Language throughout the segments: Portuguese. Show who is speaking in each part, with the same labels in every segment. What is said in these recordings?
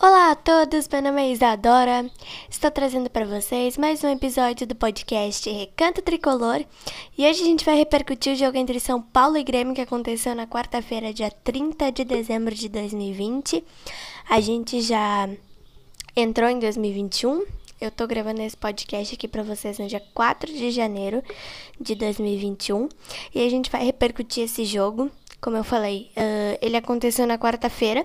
Speaker 1: Olá a todos, meu nome é Isadora. Estou trazendo para vocês mais um episódio do podcast Recanto Tricolor. E hoje a gente vai repercutir o jogo entre São Paulo e Grêmio que aconteceu na quarta-feira, dia 30 de dezembro de 2020. A gente já entrou em 2021. Eu tô gravando esse podcast aqui para vocês no dia 4 de janeiro de 2021 e a gente vai repercutir esse jogo como eu falei, uh, ele aconteceu na quarta-feira,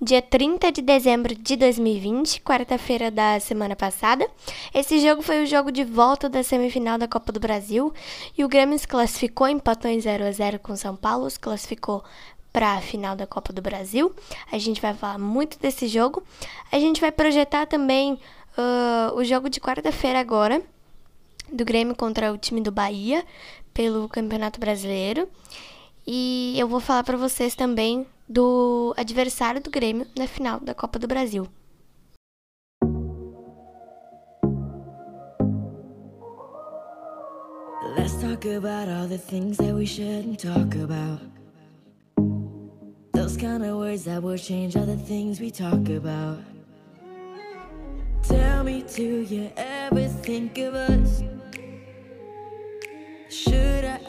Speaker 1: dia 30 de dezembro de 2020, quarta-feira da semana passada. Esse jogo foi o jogo de volta da semifinal da Copa do Brasil e o Grêmio se classificou, empatou em 0 a 0 com São Paulo, se classificou para a final da Copa do Brasil. A gente vai falar muito desse jogo. A gente vai projetar também uh, o jogo de quarta-feira agora, do Grêmio contra o time do Bahia, pelo Campeonato Brasileiro. E eu vou falar para vocês também do adversário do Grêmio na final da Copa do Brasil. Let's talk about all the things that we shouldn't talk about. Those kind of words that will change all the things we talk about. Tell me, do you ever think of us?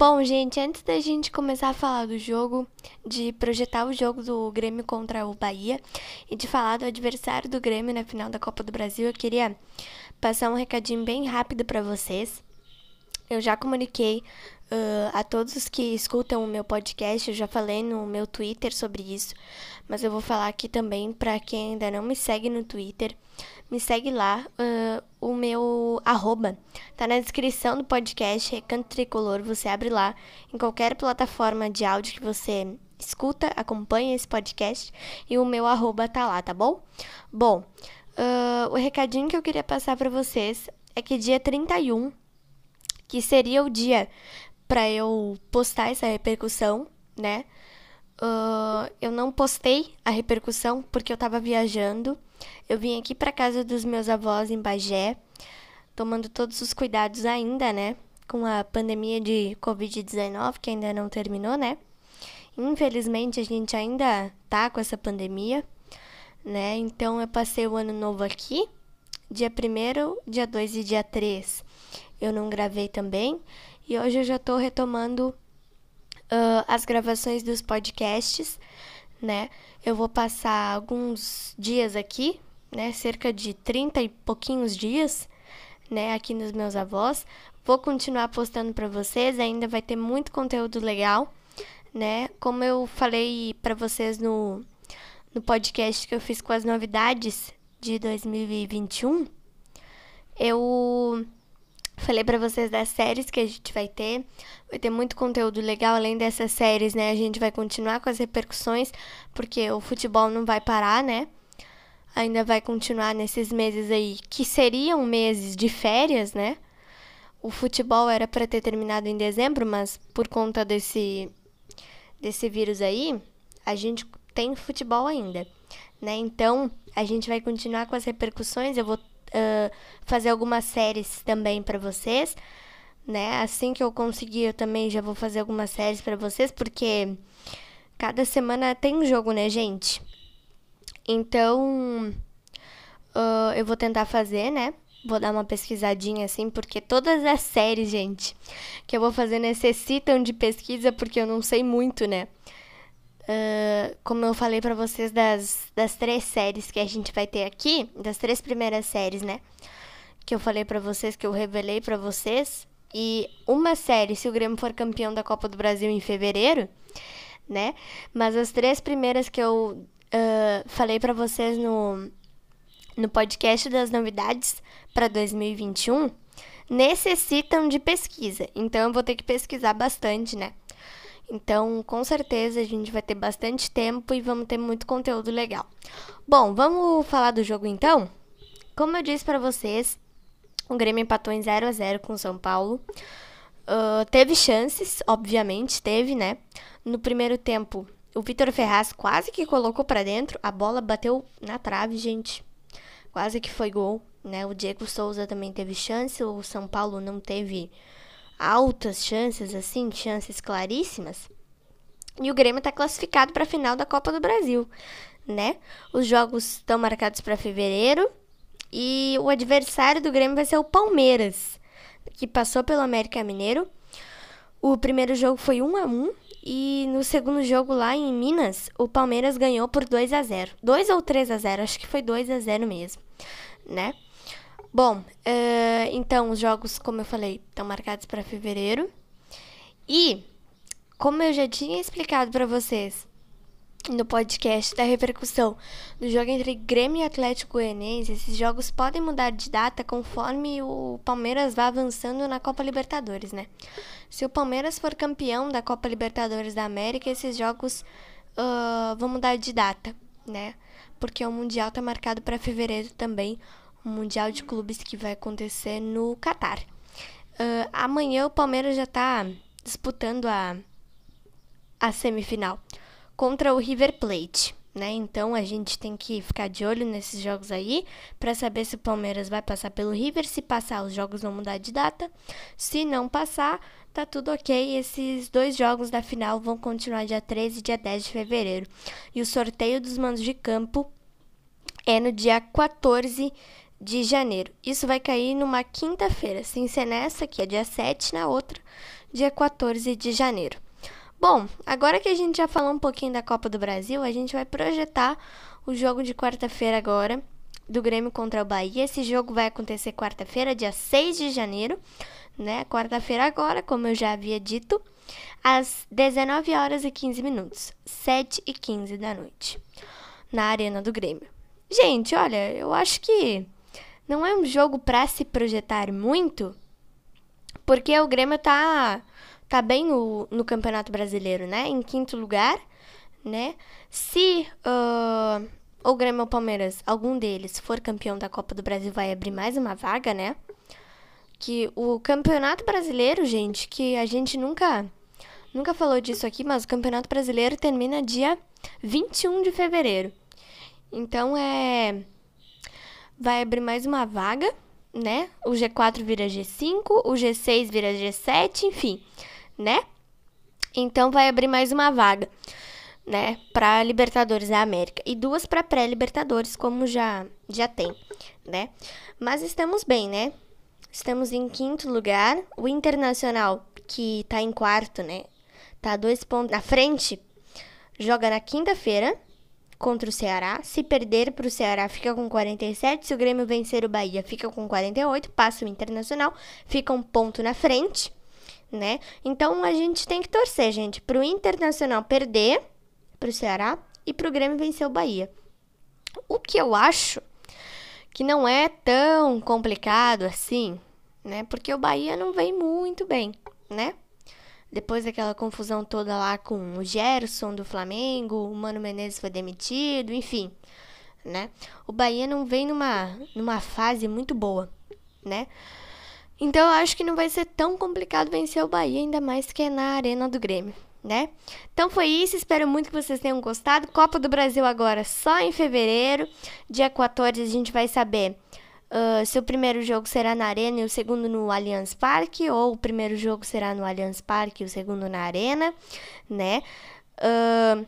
Speaker 1: Bom, gente, antes da gente começar a falar do jogo, de projetar o jogo do Grêmio contra o Bahia e de falar do adversário do Grêmio na final da Copa do Brasil, eu queria passar um recadinho bem rápido para vocês. Eu já comuniquei uh, a todos os que escutam o meu podcast, eu já falei no meu Twitter sobre isso, mas eu vou falar aqui também para quem ainda não me segue no Twitter me segue lá. Uh, o meu arroba tá na descrição do podcast Recanto Tricolor. Você abre lá em qualquer plataforma de áudio que você escuta, acompanha esse podcast. E o meu arroba tá lá, tá bom? Bom, uh, o recadinho que eu queria passar para vocês é que dia 31, que seria o dia para eu postar essa repercussão, né? Uh, eu não postei a repercussão porque eu tava viajando. Eu vim aqui para casa dos meus avós em Bagé, tomando todos os cuidados ainda, né? Com a pandemia de Covid-19, que ainda não terminou, né? Infelizmente, a gente ainda tá com essa pandemia, né? Então, eu passei o ano novo aqui, dia 1 dia 2 e dia 3. Eu não gravei também. E hoje eu já tô retomando uh, as gravações dos podcasts, né? Eu vou passar alguns dias aqui, né? Cerca de 30 e pouquinhos dias, né? Aqui nos meus avós. Vou continuar postando para vocês, ainda vai ter muito conteúdo legal, né? Como eu falei para vocês no, no podcast que eu fiz com as novidades de 2021, eu Falei para vocês das séries que a gente vai ter. Vai ter muito conteúdo legal além dessas séries, né? A gente vai continuar com as repercussões, porque o futebol não vai parar, né? Ainda vai continuar nesses meses aí, que seriam meses de férias, né? O futebol era para ter terminado em dezembro, mas por conta desse desse vírus aí, a gente tem futebol ainda, né? Então, a gente vai continuar com as repercussões. Eu vou uh, fazer algumas séries também para vocês, né? Assim que eu conseguir, eu também já vou fazer algumas séries para vocês, porque cada semana tem um jogo, né, gente? Então, uh, eu vou tentar fazer, né? Vou dar uma pesquisadinha assim, porque todas as séries, gente, que eu vou fazer necessitam de pesquisa, porque eu não sei muito, né? Uh, como eu falei para vocês das, das três séries que a gente vai ter aqui, das três primeiras séries, né? Que eu falei para vocês, que eu revelei para vocês. E uma série, se o Grêmio for campeão da Copa do Brasil em fevereiro, né? Mas as três primeiras que eu uh, falei para vocês no, no podcast das novidades para 2021 necessitam de pesquisa. Então eu vou ter que pesquisar bastante, né? Então, com certeza a gente vai ter bastante tempo e vamos ter muito conteúdo legal. Bom, vamos falar do jogo então? Como eu disse para vocês, o Grêmio empatou em 0 a 0 com o São Paulo. Uh, teve chances, obviamente, teve, né? No primeiro tempo, o Vitor Ferraz quase que colocou para dentro, a bola bateu na trave, gente. Quase que foi gol, né? O Diego Souza também teve chance, o São Paulo não teve altas chances, assim, chances claríssimas. E o Grêmio está classificado para a final da Copa do Brasil, né? Os jogos estão marcados para fevereiro e o adversário do Grêmio vai ser o Palmeiras, que passou pelo América Mineiro. O primeiro jogo foi 1 a 1 e no segundo jogo lá em Minas, o Palmeiras ganhou por 2 a 0. 2 ou 3 a 0, acho que foi 2 a 0 mesmo, né? Bom, uh, então os jogos, como eu falei, estão marcados para fevereiro. E, como eu já tinha explicado para vocês no podcast da repercussão do jogo entre Grêmio e Atlético Goianiense, esses jogos podem mudar de data conforme o Palmeiras vá avançando na Copa Libertadores, né? Se o Palmeiras for campeão da Copa Libertadores da América, esses jogos uh, vão mudar de data, né? Porque o Mundial está marcado para fevereiro também, o Mundial de Clubes que vai acontecer no Catar. Uh, amanhã o Palmeiras já está disputando a, a semifinal contra o River Plate. Né? Então a gente tem que ficar de olho nesses jogos aí para saber se o Palmeiras vai passar pelo River. Se passar, os jogos vão mudar de data. Se não passar, tá tudo ok. Esses dois jogos da final vão continuar dia 13 e dia 10 de fevereiro. E o sorteio dos mandos de campo é no dia 14 de janeiro. Isso vai cair numa quinta-feira, sem ser nessa, que é dia 7, na outra, dia 14 de janeiro. Bom, agora que a gente já falou um pouquinho da Copa do Brasil, a gente vai projetar o jogo de quarta-feira agora, do Grêmio contra o Bahia. Esse jogo vai acontecer quarta-feira, dia 6 de janeiro, né? Quarta-feira agora, como eu já havia dito, às 19 horas e 15 minutos, 7 e 15 da noite, na Arena do Grêmio. Gente, olha, eu acho que não é um jogo para se projetar muito, porque o Grêmio tá, tá bem no, no Campeonato Brasileiro, né? Em quinto lugar, né? Se uh, o Grêmio ou Palmeiras, algum deles, for campeão da Copa do Brasil, vai abrir mais uma vaga, né? Que o Campeonato Brasileiro, gente, que a gente nunca nunca falou disso aqui, mas o Campeonato Brasileiro termina dia 21 de fevereiro. Então é vai abrir mais uma vaga, né? O G4 vira G5, o G6 vira G7, enfim, né? Então vai abrir mais uma vaga, né, para Libertadores da América e duas para pré-Libertadores, como já já tem, né? Mas estamos bem, né? Estamos em quinto lugar, o Internacional que tá em quarto, né? Tá dois pontos na frente, joga na quinta-feira contra o Ceará. Se perder para o Ceará, fica com 47. Se o Grêmio vencer o Bahia, fica com 48. Passa o Internacional, fica um ponto na frente, né? Então a gente tem que torcer, gente, para o Internacional perder para o Ceará e para o Grêmio vencer o Bahia. O que eu acho que não é tão complicado assim, né? Porque o Bahia não vem muito bem, né? Depois daquela confusão toda lá com o Gerson do Flamengo, o Mano Menezes foi demitido, enfim, né? O Bahia não vem numa, numa fase muito boa, né? Então eu acho que não vai ser tão complicado vencer o Bahia, ainda mais que é na Arena do Grêmio, né? Então foi isso, espero muito que vocês tenham gostado. Copa do Brasil agora só em fevereiro, dia 14 a gente vai saber uh, se o primeiro jogo será na Arena e o segundo no Allianz Parque, ou o primeiro jogo será no Allianz Parque e o segundo na Arena, né? Uh,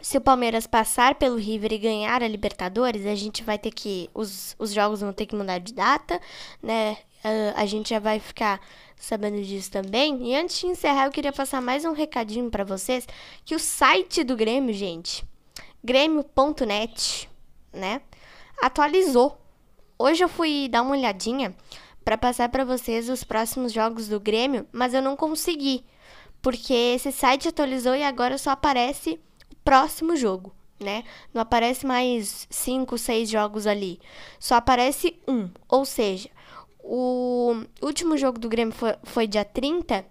Speaker 1: se o Palmeiras passar pelo River e ganhar a Libertadores, a gente vai ter que. Os, os jogos vão ter que mudar de data, né? Uh, a gente já vai ficar sabendo disso também. E antes de encerrar, eu queria passar mais um recadinho para vocês: que o site do Grêmio, gente, grêmio.net, né? Atualizou. Hoje eu fui dar uma olhadinha para passar para vocês os próximos jogos do Grêmio, mas eu não consegui, porque esse site atualizou e agora só aparece próximo jogo, né? Não aparece mais cinco, seis jogos ali. Só aparece um. Ou seja, o último jogo do Grêmio foi, foi dia 30.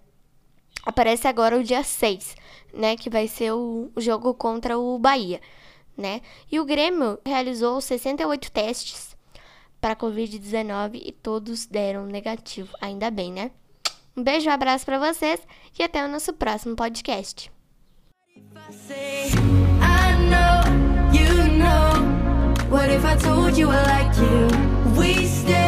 Speaker 1: Aparece agora o dia 6, né? Que vai ser o, o jogo contra o Bahia, né? E o Grêmio realizou 68 testes para Covid-19 e todos deram negativo. Ainda bem, né? Um beijo, um abraço para vocês e até o nosso próximo podcast. What if I told you I like you? We stay,